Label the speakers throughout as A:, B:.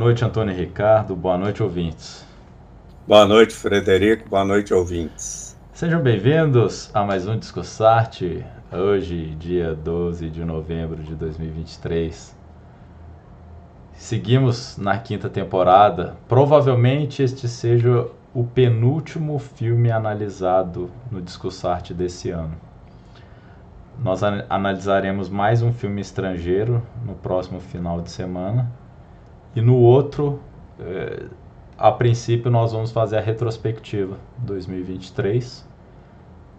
A: Boa noite, Antônio Ricardo. Boa noite, ouvintes.
B: Boa noite, Frederico. Boa noite, ouvintes.
A: Sejam bem-vindos a mais um Discussarte. Hoje, dia 12 de novembro de 2023. Seguimos na quinta temporada. Provavelmente este seja o penúltimo filme analisado no Discussarte desse ano. Nós analisaremos mais um filme estrangeiro no próximo final de semana e no outro, é, a princípio, nós vamos fazer a retrospectiva 2023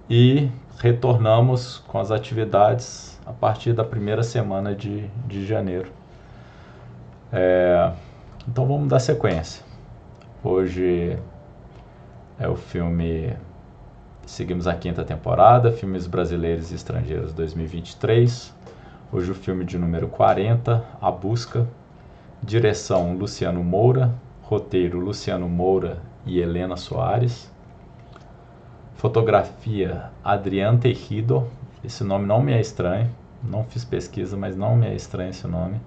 A: e retornamos com as atividades a partir da primeira semana de, de janeiro. É, então vamos dar sequência. Hoje é o filme. Seguimos a quinta temporada, filmes brasileiros e estrangeiros 2023. Hoje o filme de número 40, A Busca, Direção Luciano Moura, roteiro Luciano Moura e Helena Soares. Fotografia Adriano Tejido, esse nome não me é estranho, não fiz pesquisa, mas não me é estranho esse nome.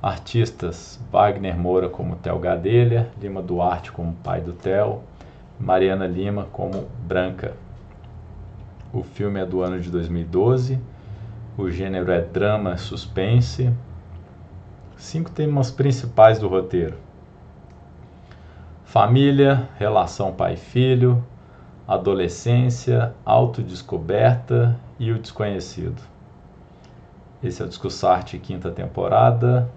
A: Artistas Wagner Moura como Tel Gadelha, Lima Duarte como pai do Tel, Mariana Lima como Branca. O filme é do ano de 2012, o gênero é drama suspense, Cinco temas principais do roteiro: família, relação pai-filho, adolescência, autodescoberta e o desconhecido. Esse é o Discussarte quinta temporada,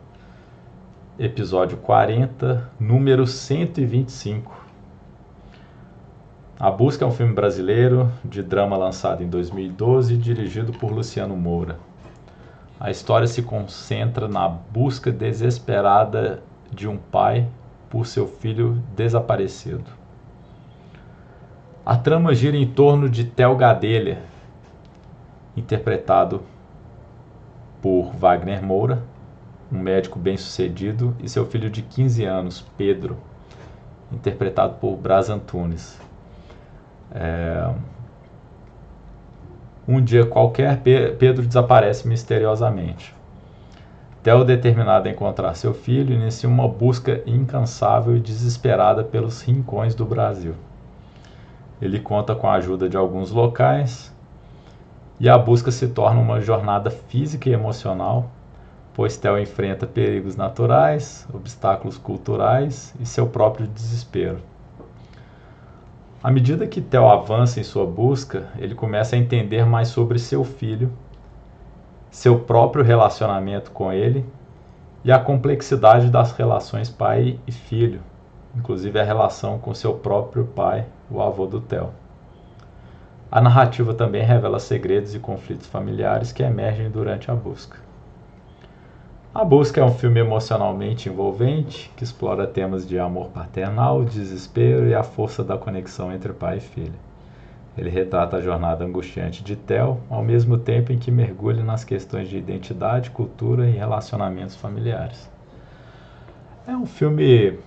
A: episódio 40, número 125. A Busca é um filme brasileiro de drama lançado em 2012, dirigido por Luciano Moura. A história se concentra na busca desesperada de um pai por seu filho desaparecido. A trama gira em torno de Tel Gadelha, interpretado por Wagner Moura, um médico bem-sucedido, e seu filho de 15 anos, Pedro, interpretado por Braz Antunes. É, um dia qualquer, Pedro desaparece misteriosamente. Theo, determinado a encontrar seu filho, inicia uma busca incansável e desesperada pelos rincões do Brasil. Ele conta com a ajuda de alguns locais e a busca se torna uma jornada física e emocional, pois Theo enfrenta perigos naturais, obstáculos culturais e seu próprio desespero. À medida que Theo avança em sua busca, ele começa a entender mais sobre seu filho, seu próprio relacionamento com ele e a complexidade das relações pai e filho, inclusive a relação com seu próprio pai, o avô do Theo. A narrativa também revela segredos e conflitos familiares que emergem durante a busca. A Busca é um filme emocionalmente envolvente que explora temas de amor paternal, desespero e a força da conexão entre pai e filho. Ele retrata a jornada angustiante de Theo, ao mesmo tempo em que mergulha nas questões de identidade, cultura e relacionamentos familiares. É um filme.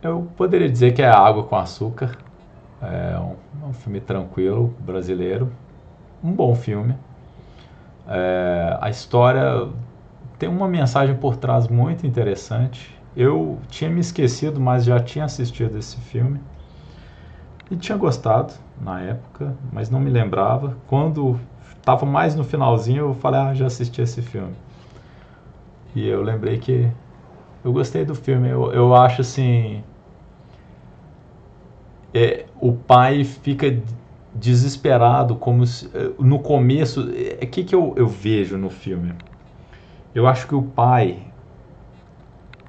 A: Eu poderia dizer que é água com açúcar. É um, um filme tranquilo, brasileiro. Um bom filme é, a história tem uma mensagem por trás muito interessante. Eu tinha me esquecido, mas já tinha assistido esse filme e tinha gostado na época, mas não me lembrava. Quando estava mais no finalzinho, eu falei: Ah, já assisti esse filme. E eu lembrei que eu gostei do filme. Eu, eu acho assim. É, o pai fica desesperado, como se, eh, no começo. O é, que, que eu, eu vejo no filme? Eu acho que o pai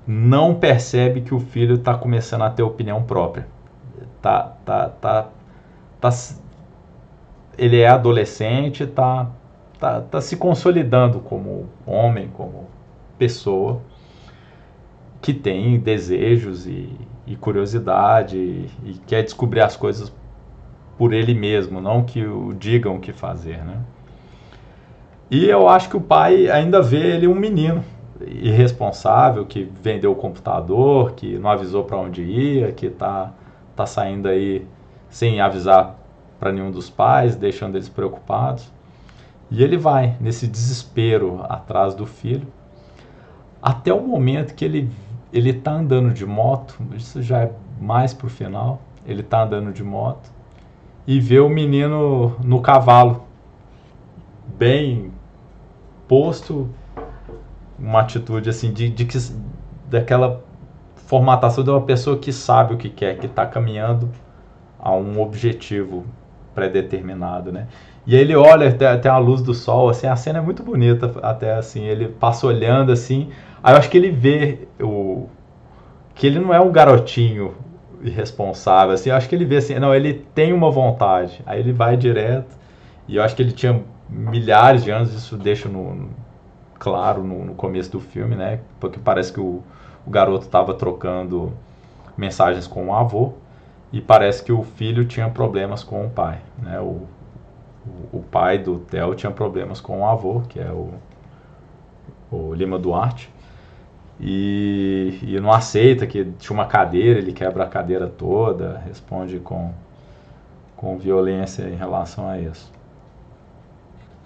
A: não percebe que o filho está começando a ter opinião própria. Tá, tá, tá, tá, ele é adolescente, tá, tá, tá se consolidando como homem, como pessoa que tem desejos e, e curiosidade e, e quer descobrir as coisas por ele mesmo, não que o digam o que fazer, né? E eu acho que o pai ainda vê ele um menino irresponsável que vendeu o computador, que não avisou para onde ia, que tá tá saindo aí sem avisar para nenhum dos pais, deixando eles preocupados. E ele vai nesse desespero atrás do filho, até o momento que ele ele tá andando de moto, isso já é mais pro final, ele tá andando de moto e vê o menino no cavalo, bem posto, uma atitude assim de, de que daquela formatação de uma pessoa que sabe o que quer, que está caminhando a um objetivo pré-determinado, né? E ele olha até, até a luz do sol, assim, a cena é muito bonita, até assim, ele passa olhando assim, aí eu acho que ele vê o que ele não é um garotinho irresponsável, assim, eu acho que ele vê assim, não, ele tem uma vontade, aí ele vai direto, e eu acho que ele tinha milhares de anos, isso deixa no, claro no, no começo do filme, né, porque parece que o, o garoto estava trocando mensagens com o avô, e parece que o filho tinha problemas com o pai, né, o, o, o pai do Theo tinha problemas com o avô, que é o, o Lima Duarte, e, e não aceita que tinha uma cadeira, ele quebra a cadeira toda, responde com, com violência em relação a isso.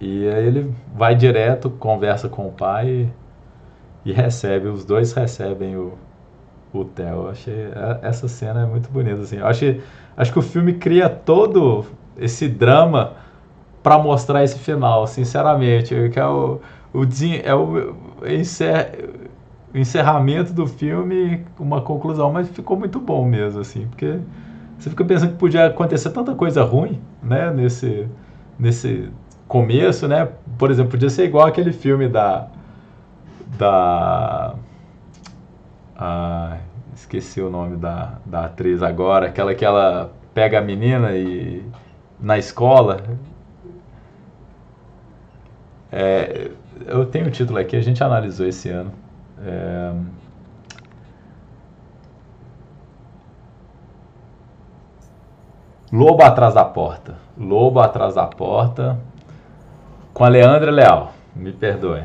A: E aí ele vai direto, conversa com o pai e, e recebe, os dois recebem o, o Theo. Achei é, essa cena é muito bonita assim. Eu acho, acho que o filme cria todo esse drama para mostrar esse final, sinceramente, que é o, o é o o encerramento do filme, uma conclusão, mas ficou muito bom mesmo, assim, porque você fica pensando que podia acontecer tanta coisa ruim, né, nesse, nesse começo, né, por exemplo, podia ser igual aquele filme da, da, ah, esqueci o nome da, da atriz agora, aquela que ela pega a menina e na escola, é, eu tenho o um título aqui, a gente analisou esse ano. É... Lobo atrás da porta. Lobo atrás da porta com a Leandra Leal. Me perdoe.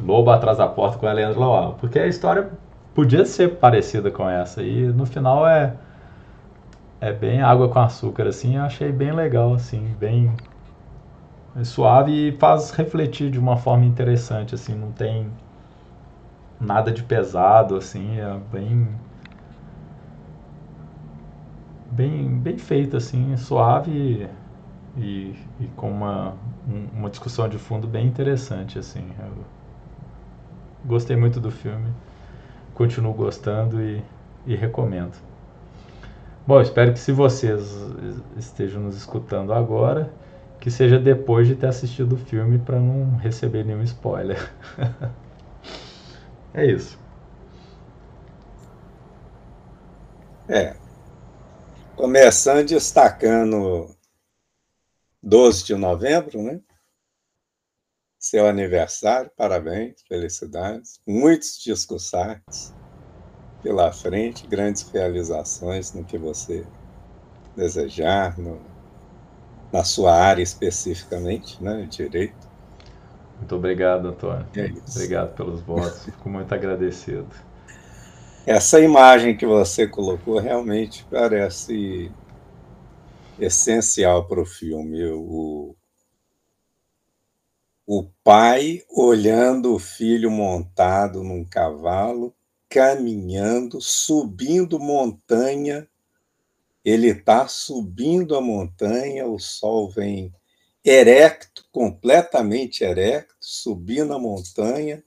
A: Lobo atrás da porta com a Leandra Leal. Porque a história podia ser parecida com essa. E no final é é bem água com açúcar assim. Eu achei bem legal assim, bem suave e faz refletir de uma forma interessante assim. Não tem nada de pesado, assim, é bem bem bem feito assim, suave e, e com uma, uma discussão de fundo bem interessante assim. Eu gostei muito do filme, continuo gostando e, e recomendo. Bom, espero que se vocês estejam nos escutando agora, que seja depois de ter assistido o filme para não receber nenhum spoiler. É isso.
B: É. Começando destacando 12 de novembro, né? Seu aniversário, parabéns, felicidades. Muitos discursates pela frente, grandes realizações no que você desejar, no, na sua área especificamente, né? Direito.
A: Muito obrigado, Antônio. É obrigado pelos votos. Fico muito agradecido.
B: Essa imagem que você colocou realmente parece essencial para o filme. O, o pai olhando o filho montado num cavalo, caminhando, subindo montanha. Ele está subindo a montanha, o sol vem erecto, completamente erecto, subindo a montanha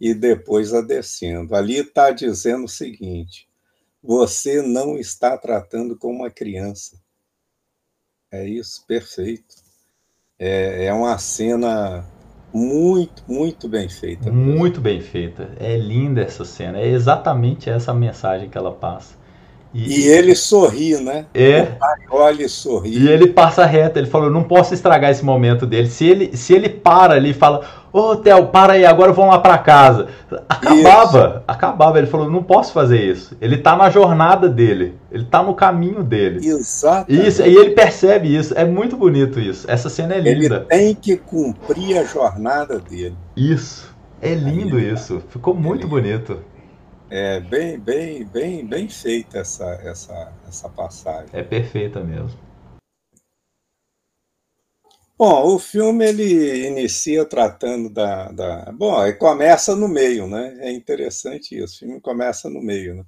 B: e depois a descendo. Ali está dizendo o seguinte: você não está tratando como uma criança. É isso, perfeito. É, é uma cena muito, muito bem feita.
A: Muito bem feita. É linda essa cena. É exatamente essa mensagem que ela passa.
B: E, e ele sorri, né?
A: É.
B: O pai olha e sorri.
A: E ele passa reto. Ele falou: não posso estragar esse momento dele. Se ele, se ele para ali e fala: Ô, oh, Theo, para aí, agora vamos lá para casa. Acabava, isso. acabava. Ele falou: não posso fazer isso. Ele tá na jornada dele. Ele tá no caminho dele.
B: Exato.
A: Isso, e ele percebe isso. É muito bonito isso. Essa cena é linda.
B: Ele tem que cumprir a jornada dele.
A: Isso. É lindo isso. Ficou muito é bonito.
B: É bem, bem, bem, bem feita essa, essa, essa passagem.
A: É perfeita mesmo.
B: Bom, o filme ele inicia tratando da, da... Bom, ele começa no meio, né? É interessante isso. O filme começa no meio, né?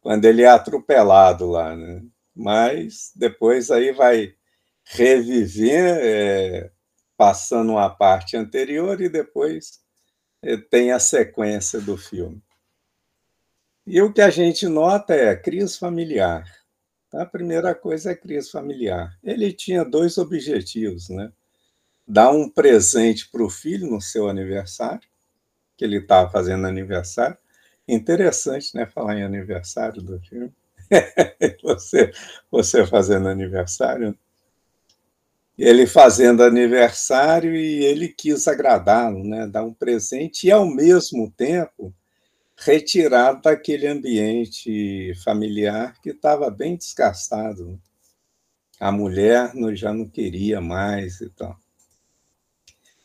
B: Quando ele é atropelado lá, né? Mas depois aí vai reviver, é, passando uma parte anterior e depois é, tem a sequência do filme. E o que a gente nota é crise familiar. A primeira coisa é crise familiar. Ele tinha dois objetivos, né? Dar um presente para o filho no seu aniversário, que ele estava fazendo aniversário. Interessante, né? Falar em aniversário do filme. você, você fazendo aniversário. Ele fazendo aniversário e ele quis agradá-lo, né? Dar um presente e, ao mesmo tempo, retirado daquele ambiente familiar que estava bem desgastado. A mulher já não queria mais e tal.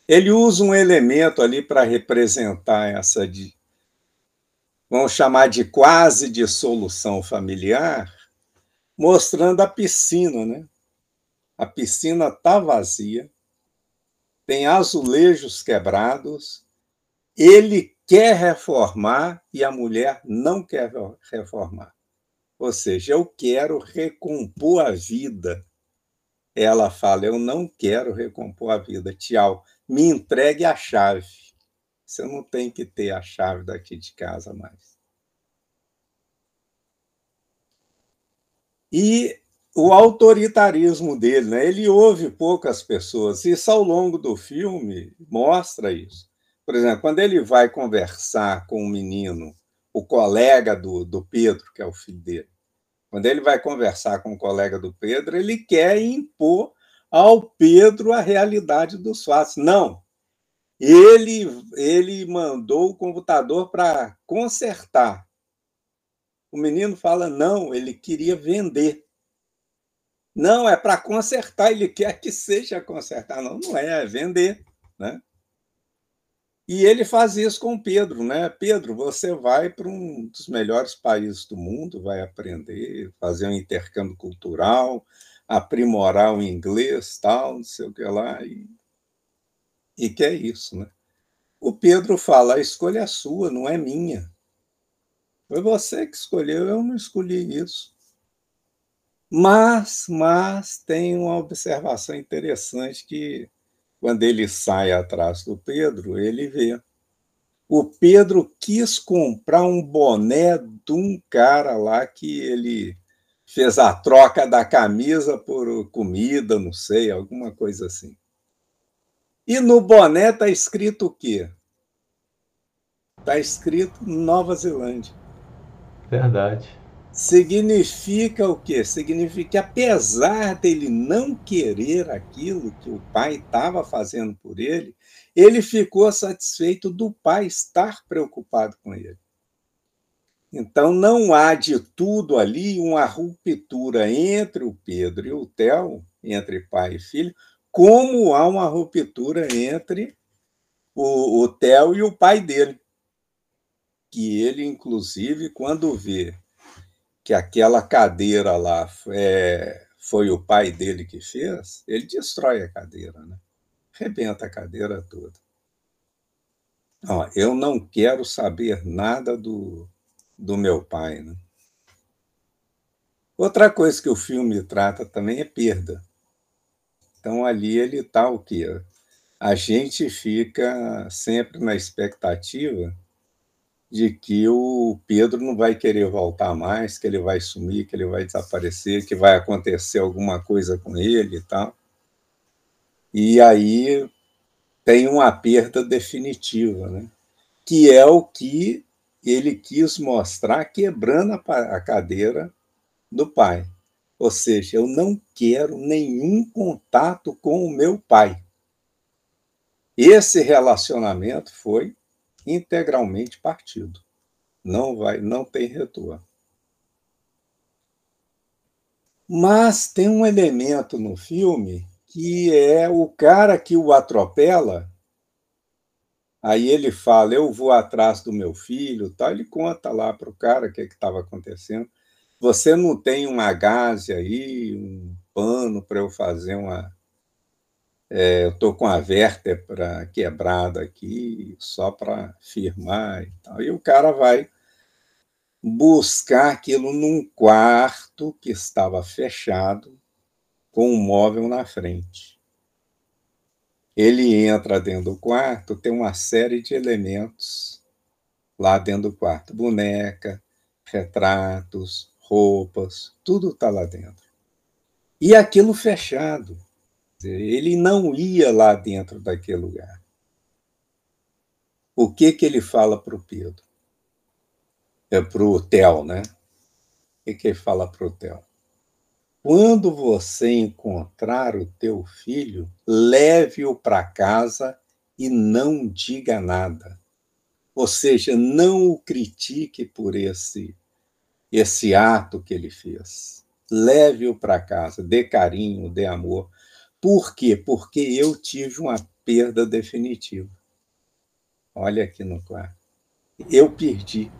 B: Ele usa um elemento ali para representar essa, de, vamos chamar de quase dissolução familiar, mostrando a piscina, né? A piscina está vazia, tem azulejos quebrados, ele quer reformar e a mulher não quer reformar. Ou seja, eu quero recompor a vida. Ela fala: Eu não quero recompor a vida. Tchau. Me entregue a chave. Você não tem que ter a chave daqui de casa mais. E o autoritarismo dele, né? ele ouve poucas pessoas. Isso, ao longo do filme, mostra isso. Por exemplo, quando ele vai conversar com o menino, o colega do, do Pedro, que é o filho dele, quando ele vai conversar com o colega do Pedro, ele quer impor ao Pedro a realidade dos fatos. Não. Ele, ele mandou o computador para consertar. O menino fala: não, ele queria vender. Não, é para consertar, ele quer que seja consertar. Não, não é, é vender. Né? E ele faz isso com Pedro, né? Pedro, você vai para um dos melhores países do mundo, vai aprender, fazer um intercâmbio cultural, aprimorar o inglês, tal, não sei o que lá, e, e que é isso, né? O Pedro fala: a escolha é sua, não é minha. Foi você que escolheu, eu não escolhi isso. Mas, mas tem uma observação interessante que quando ele sai atrás do Pedro, ele vê. O Pedro quis comprar um boné de um cara lá que ele fez a troca da camisa por comida, não sei, alguma coisa assim. E no boné está escrito o quê? Está escrito Nova Zelândia.
A: Verdade
B: significa o quê? Significa que, apesar dele não querer aquilo que o pai estava fazendo por ele, ele ficou satisfeito do pai estar preocupado com ele. Então, não há de tudo ali uma ruptura entre o Pedro e o Theo, entre pai e filho, como há uma ruptura entre o, o Theo e o pai dele. Que ele, inclusive, quando vê que aquela cadeira lá é, foi o pai dele que fez, ele destrói a cadeira, né? Rebenta a cadeira toda. Ó, eu não quero saber nada do, do meu pai, né? Outra coisa que o filme trata também é perda. Então ali ele está o quê? A gente fica sempre na expectativa de que o Pedro não vai querer voltar mais, que ele vai sumir, que ele vai desaparecer, que vai acontecer alguma coisa com ele e tal. E aí tem uma perda definitiva, né? que é o que ele quis mostrar quebrando a cadeira do pai. Ou seja, eu não quero nenhum contato com o meu pai. Esse relacionamento foi integralmente partido. Não vai, não tem retorno. Mas tem um elemento no filme que é o cara que o atropela. Aí ele fala: Eu vou atrás do meu filho. Tal. Ele conta lá para o cara o que estava acontecendo. Você não tem uma gaze aí, um pano para eu fazer uma, é, eu estou com a vértebra quebrada aqui, só para firmar e tal. E o cara vai buscar aquilo num quarto que estava fechado, com um móvel na frente. Ele entra dentro do quarto, tem uma série de elementos lá dentro do quarto: boneca, retratos, roupas, tudo está lá dentro. E aquilo fechado. Ele não ia lá dentro daquele lugar. O que que ele fala para o Pedro? É para o Theo, né? O que, que ele fala para o Theo? Quando você encontrar o teu filho, leve-o para casa e não diga nada. Ou seja, não o critique por esse esse ato que ele fez. Leve-o para casa, dê carinho, dê amor. Por quê? Porque eu tive uma perda definitiva. Olha aqui no quadro. Eu perdi.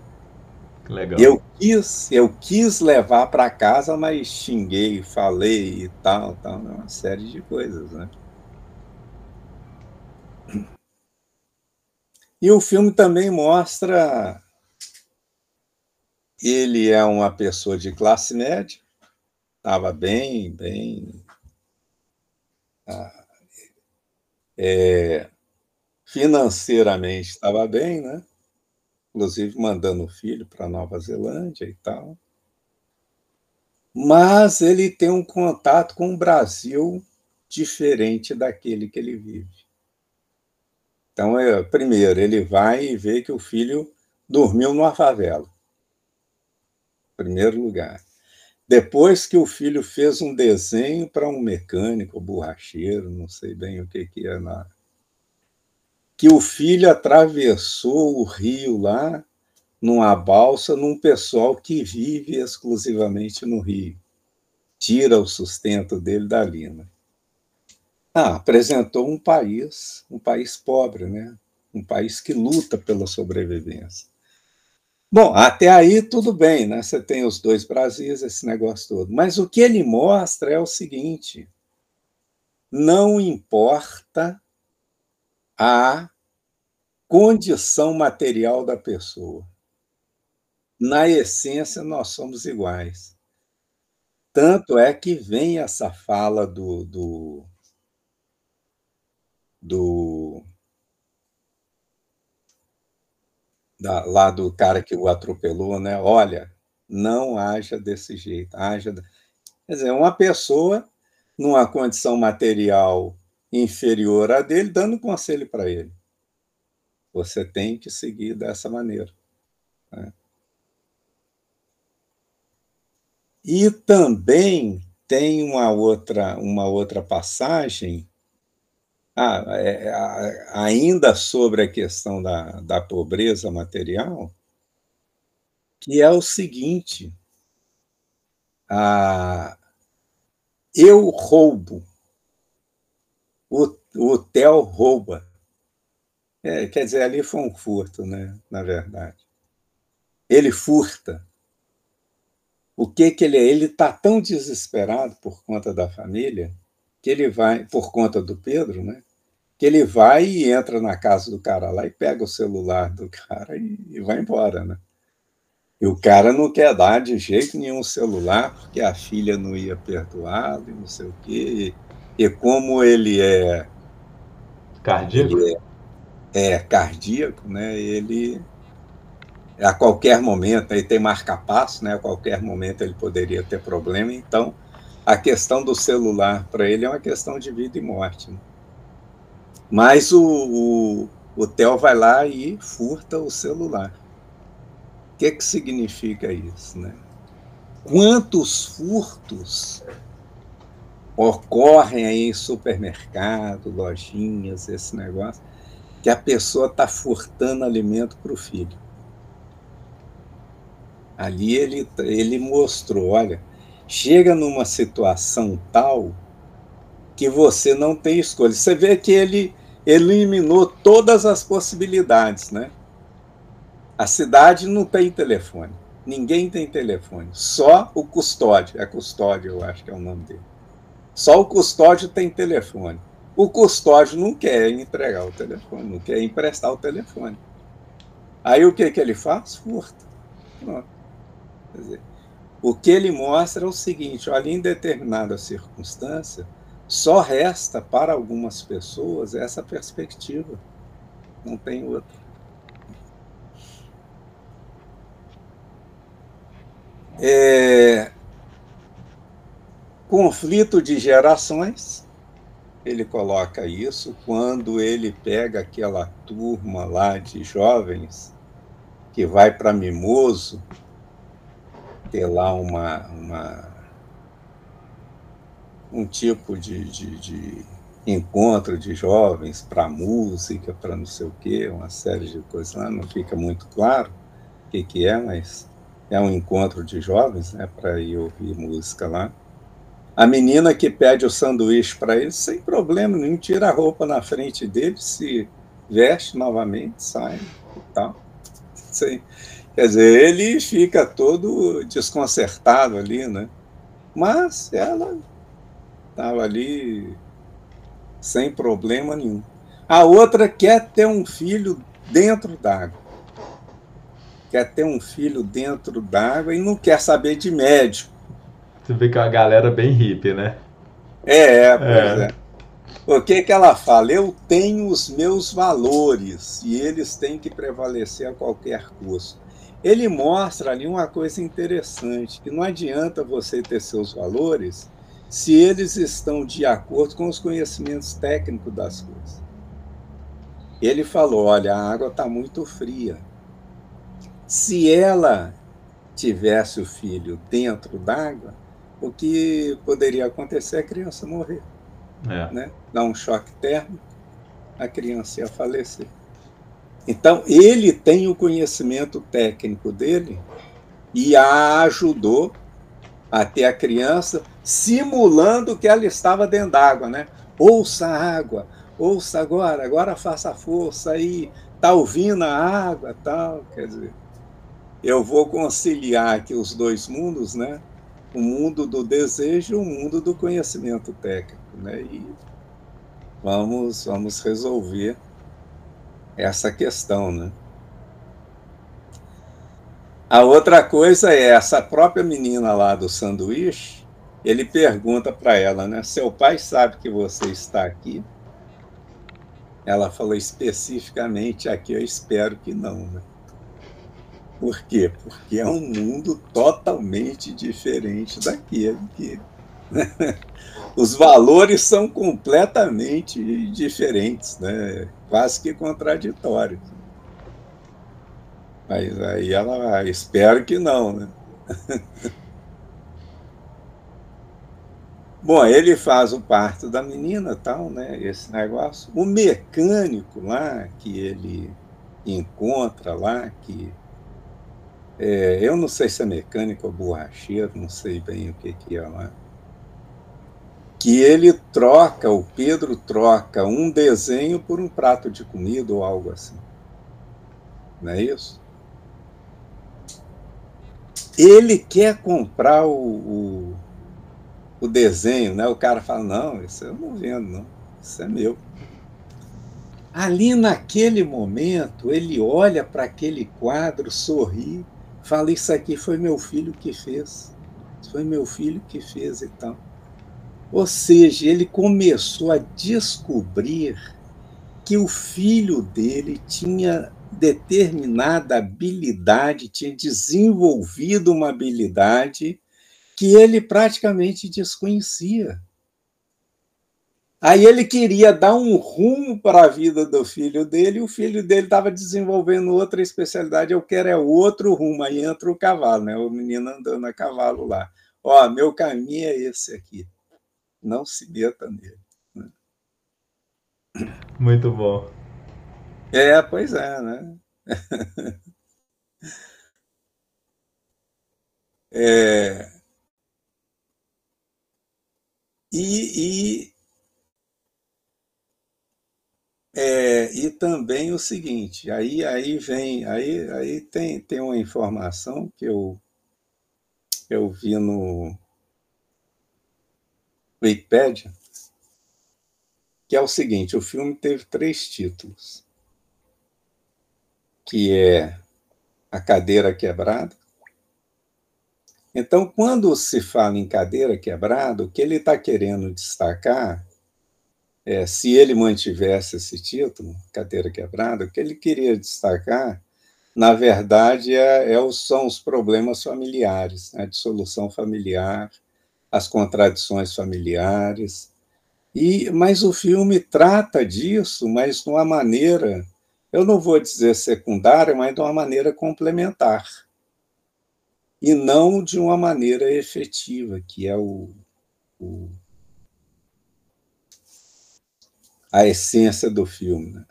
A: Legal.
B: Eu quis, eu quis levar para casa, mas xinguei, falei e tal, tal, uma série de coisas, né? E o filme também mostra ele é uma pessoa de classe média, estava bem, bem é, financeiramente estava bem, né? inclusive mandando o filho para Nova Zelândia e tal. Mas ele tem um contato com o Brasil diferente daquele que ele vive. Então, é, primeiro, ele vai e vê que o filho dormiu numa favela. Primeiro lugar. Depois que o filho fez um desenho para um mecânico, borracheiro, não sei bem o que, que é na, que o filho atravessou o rio lá numa balsa num pessoal que vive exclusivamente no rio. Tira o sustento dele dali. Né? Ah, apresentou um país, um país pobre, né? um país que luta pela sobrevivência. Bom, até aí tudo bem, né? Você tem os dois Brasis, esse negócio todo. Mas o que ele mostra é o seguinte: não importa a condição material da pessoa. Na essência, nós somos iguais. Tanto é que vem essa fala do, do, do da, lá do cara que o atropelou, né? Olha, não haja desse jeito, haja. Quer dizer, uma pessoa numa condição material inferior à dele, dando conselho para ele. Você tem que seguir dessa maneira. Né? E também tem uma outra, uma outra passagem, ah, é, ainda sobre a questão da, da pobreza material, que é o seguinte: ah, eu roubo, o, o Theo rouba. É, quer dizer, ali foi um furto, né? Na verdade. Ele furta. O que que ele é? Ele está tão desesperado por conta da família que ele vai, por conta do Pedro, né? Que ele vai e entra na casa do cara lá e pega o celular do cara e, e vai embora, né? E o cara não quer dar de jeito nenhum o celular, porque a filha não ia perdoá-lo e não sei o quê. E, e como ele é.
A: Cardíaco? Ele é,
B: é, cardíaco, né? Ele a qualquer momento ele tem marca-passo, né? A qualquer momento ele poderia ter problema. Então, a questão do celular para ele é uma questão de vida e morte. Né? Mas o, o, o Theo vai lá e furta o celular. O que, que significa isso, né? Quantos furtos ocorrem aí em supermercado, lojinhas, esse negócio? que a pessoa está furtando alimento para o filho. Ali ele, ele mostrou, olha, chega numa situação tal que você não tem escolha. Você vê que ele eliminou todas as possibilidades, né? A cidade não tem telefone. Ninguém tem telefone. Só o custódio. É custódio, eu acho que é o nome dele. Só o custódio tem telefone. O custódio não quer entregar o telefone, não quer emprestar o telefone. Aí o que, que ele faz? Furta. Quer dizer, o que ele mostra é o seguinte: olha, em determinada circunstância, só resta para algumas pessoas essa perspectiva. Não tem outra. É... Conflito de gerações, ele coloca isso quando ele pega aquela turma lá de jovens que vai para Mimoso ter lá uma, uma um tipo de, de, de encontro de jovens para música, para não sei o quê, uma série de coisas lá, não fica muito claro o que, que é, mas é um encontro de jovens, né, para ir ouvir música lá. A menina que pede o sanduíche para ele, sem problema nenhum, tira a roupa na frente dele, se veste novamente, sai e tal. Sem, quer dizer, ele fica todo desconcertado ali, né? Mas ela estava ali sem problema nenhum. A outra quer ter um filho dentro d'água. Quer ter um filho dentro d'água e não quer saber de médico.
A: Você vê que é uma galera bem hippie, né?
B: É, é, pois é. é. O que, que ela fala? Eu tenho os meus valores e eles têm que prevalecer a qualquer custo. Ele mostra ali uma coisa interessante, que não adianta você ter seus valores se eles estão de acordo com os conhecimentos técnicos das coisas. Ele falou: olha, a água está muito fria. Se ela tivesse o filho dentro d'água, o que poderia acontecer é a criança morrer. É. Né? Dar um choque térmico, a criança ia falecer. Então, ele tem o conhecimento técnico dele e a ajudou a ter a criança simulando que ela estava dentro d'água, né? Ouça a água, ouça agora, agora faça força aí, tá ouvindo a água, tal, quer dizer, eu vou conciliar aqui os dois mundos, né? o mundo do desejo e o mundo do conhecimento técnico, né? E vamos vamos resolver essa questão, né? A outra coisa é essa própria menina lá do sanduíche, ele pergunta para ela, né? Seu pai sabe que você está aqui? Ela falou especificamente aqui, eu espero que não, né? Por quê? Porque é um mundo totalmente diferente daquele que. Os valores são completamente diferentes, né? quase que contraditórios. Mas aí ela, ah, espero que não, né? Bom, ele faz o parto da menina, tal, né? Esse negócio. O mecânico lá que ele encontra lá, que é, eu não sei se é mecânico ou borracheiro, não sei bem o que, que é lá. Que ele troca, o Pedro troca um desenho por um prato de comida ou algo assim. Não é isso? Ele quer comprar o, o, o desenho, né? O cara fala: Não, isso eu não vendo, não. Isso é meu. Ali naquele momento, ele olha para aquele quadro, sorri fala: Isso aqui foi meu filho que fez. Foi meu filho que fez e tal. Ou seja, ele começou a descobrir que o filho dele tinha determinada habilidade, tinha desenvolvido uma habilidade que ele praticamente desconhecia. Aí ele queria dar um rumo para a vida do filho dele, e o filho dele estava desenvolvendo outra especialidade, eu quero é outro rumo, aí entra o cavalo, né? o menino andando a cavalo lá. Ó, meu caminho é esse aqui, não se meta nele. Né?
A: Muito bom.
B: É, pois é, né? é... E, e é, e também o seguinte, aí, aí vem, aí, aí tem, tem uma informação que eu, eu vi no Wikipedia, que é o seguinte: o filme teve três títulos, que é A Cadeira Quebrada. Então, quando se fala em cadeira quebrada, o que ele está querendo destacar é, se ele mantivesse esse título, Cadeira Quebrada, o que ele queria destacar, na verdade, é, é são os problemas familiares, né, a dissolução familiar, as contradições familiares. E, mas o filme trata disso, mas de uma maneira, eu não vou dizer secundária, mas de uma maneira complementar. E não de uma maneira efetiva, que é o, o a essência do filme. Né?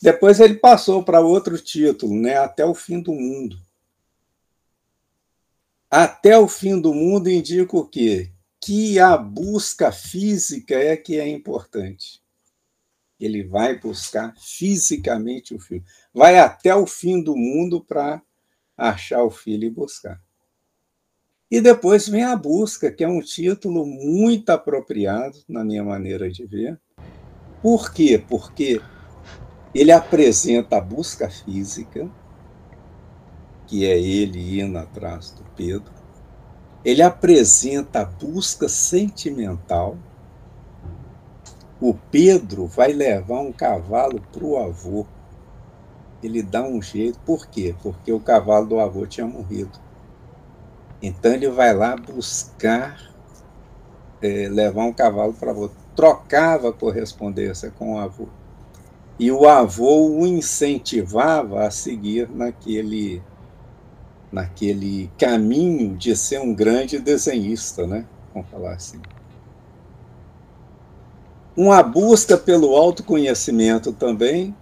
B: Depois ele passou para outro título, né? Até o fim do mundo. Até o fim do mundo indica o quê? Que a busca física é que é importante. Ele vai buscar fisicamente o filho. Vai até o fim do mundo para achar o filho e buscar. E depois vem a busca, que é um título muito apropriado, na minha maneira de ver. Por quê? Porque ele apresenta a busca física, que é ele indo atrás do Pedro. Ele apresenta a busca sentimental. O Pedro vai levar um cavalo para o avô. Ele dá um jeito. Por quê? Porque o cavalo do avô tinha morrido. Então ele vai lá buscar é, levar um cavalo para o avô. Trocava correspondência com o avô e o avô o incentivava a seguir naquele naquele caminho de ser um grande desenhista, né? Vamos falar assim. Uma busca pelo autoconhecimento também.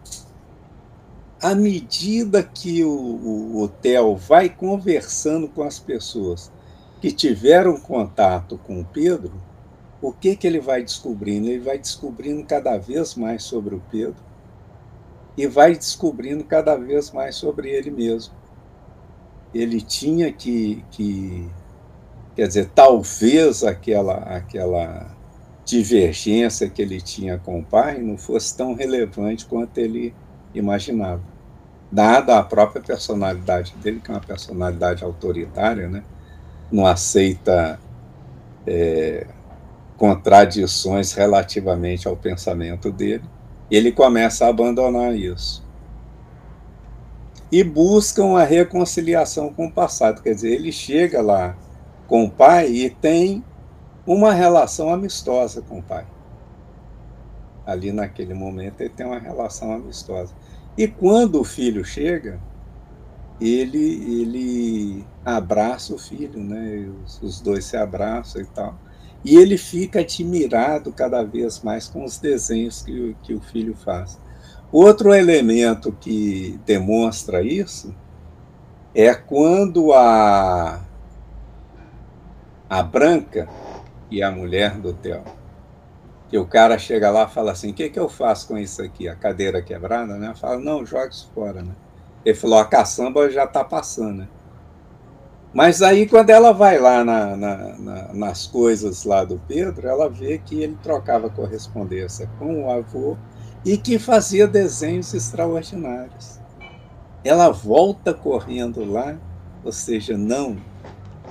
B: À medida que o, o, o Theo vai conversando com as pessoas que tiveram contato com o Pedro, o que, que ele vai descobrindo? Ele vai descobrindo cada vez mais sobre o Pedro e vai descobrindo cada vez mais sobre ele mesmo. Ele tinha que, que quer dizer, talvez aquela, aquela divergência que ele tinha com o pai não fosse tão relevante quanto ele imaginava. Dada a própria personalidade dele, que é uma personalidade autoritária, né? não aceita é, contradições relativamente ao pensamento dele ele começa a abandonar isso. E buscam a reconciliação com o passado. Quer dizer, ele chega lá com o pai e tem uma relação amistosa com o pai. Ali naquele momento ele tem uma relação amistosa. E quando o filho chega, ele ele abraça o filho, né? Os, os dois se abraçam e tal. E ele fica admirado cada vez mais com os desenhos que, que o filho faz. Outro elemento que demonstra isso é quando a, a Branca e a mulher do Theo, que o cara chega lá e fala assim, o que, que eu faço com isso aqui? A cadeira quebrada, né? Fala, não, joga isso fora, né? Ele falou, a caçamba já está passando, né? Mas aí, quando ela vai lá na, na, na, nas coisas lá do Pedro, ela vê que ele trocava correspondência com o avô e que fazia desenhos extraordinários. Ela volta correndo lá, ou seja, não,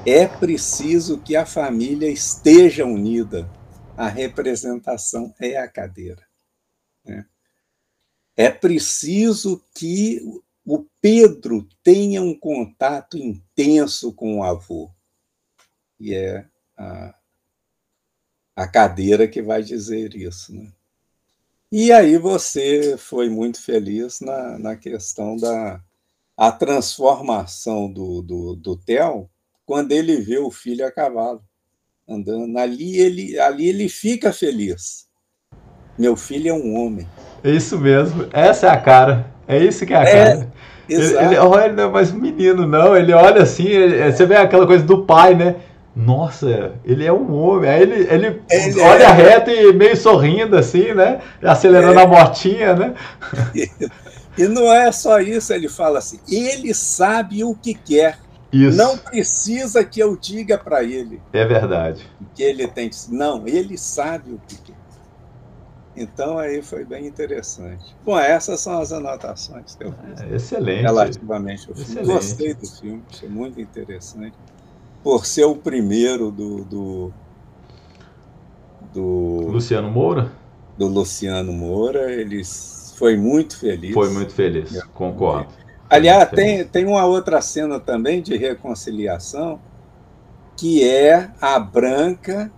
B: é preciso que a família esteja unida. A representação é a cadeira. Né? É preciso que o Pedro tenha um contato intenso com o avô. E é a, a cadeira que vai dizer isso. Né? E aí você foi muito feliz na, na questão da a transformação do, do, do Theo quando ele vê o filho a cavalo andando. Ali ele, ali ele fica feliz. Meu filho é um homem.
A: Isso mesmo. Essa é a cara. É isso que é a é, cara. Ele, ele, olha, ele não é mais um menino, não. Ele olha assim, ele, você vê aquela coisa do pai, né? Nossa, ele é um homem. Aí ele, ele, ele olha é... reto e meio sorrindo, assim, né? Acelerando é... a motinha, né?
B: E não é só isso, ele fala assim: ele sabe o que quer. Isso. Não precisa que eu diga para ele.
A: É verdade.
B: Que ele tem. Não, ele sabe o que quer. Então aí foi bem interessante. Bom, essas são as anotações que eu fiz.
A: É, excelente.
B: Relativamente ao filme.
A: Excelente.
B: Gostei do filme, achei muito interessante. Por ser o primeiro do, do, do,
A: Luciano Moura
B: do Luciano Moura, ele foi muito feliz.
A: foi muito feliz, concordo.
B: Aliás,
A: Foi muito
B: tem, tem uma outra cena também de reconciliação, que é a Branca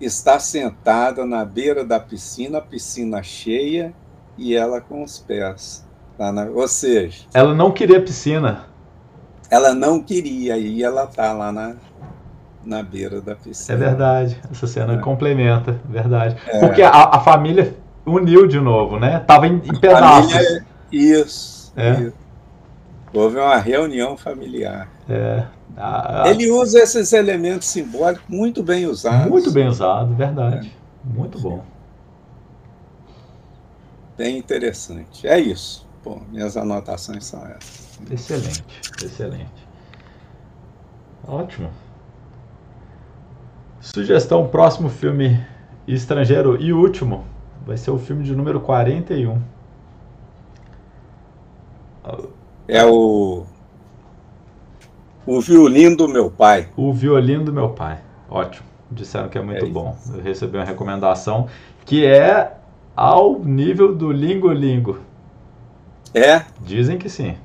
B: está sentada na beira da piscina, a piscina cheia, e ela com os pés. lá na- ou seja,
A: Ela não queria piscina.
B: Ela não queria e ela está lá na, na beira da
A: É
B: piscina.
A: verdade. Essa cena
B: É.
A: complementa, verdade.
B: É.
A: Porque a, a família uniu de novo, né? Tava em, em
B: A
A: pedaços.
B: família- Isso,
A: É.
B: isso. Houve uma reunião familiar.
A: É. A- a-
B: Ele usa esses elementos simbólicos muito bem usados.
A: muito bem usado, verdade. Muito bom.
B: Bem interessante. É isso. Bom, minhas anotações são essas.
A: Excelente, excelente. Ótimo. Sugestão: próximo filme estrangeiro e último vai ser o filme de número 41.
B: É o o violino do meu pai.
A: O Violino do Meu Pai. Ótimo. Disseram que é muito
B: É
A: bom. Eu recebi uma recomendação que é ao nível do Lingo Lingo.
B: É?
A: Dizem que sim.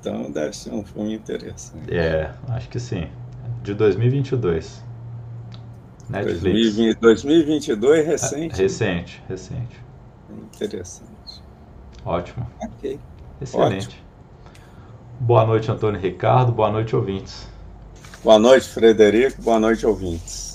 B: Então deve ser um filme interessante.
A: É, acho que sim. De 2022. Netflix.
B: 2020, 2022, recente.
A: Recente, recente.
B: Interessante.
A: Ótimo.
B: Ok.
A: Excelente. Boa noite, Antônio Ricardo. Boa noite, ouvintes.
B: Boa noite, Frederico. Boa noite, ouvintes.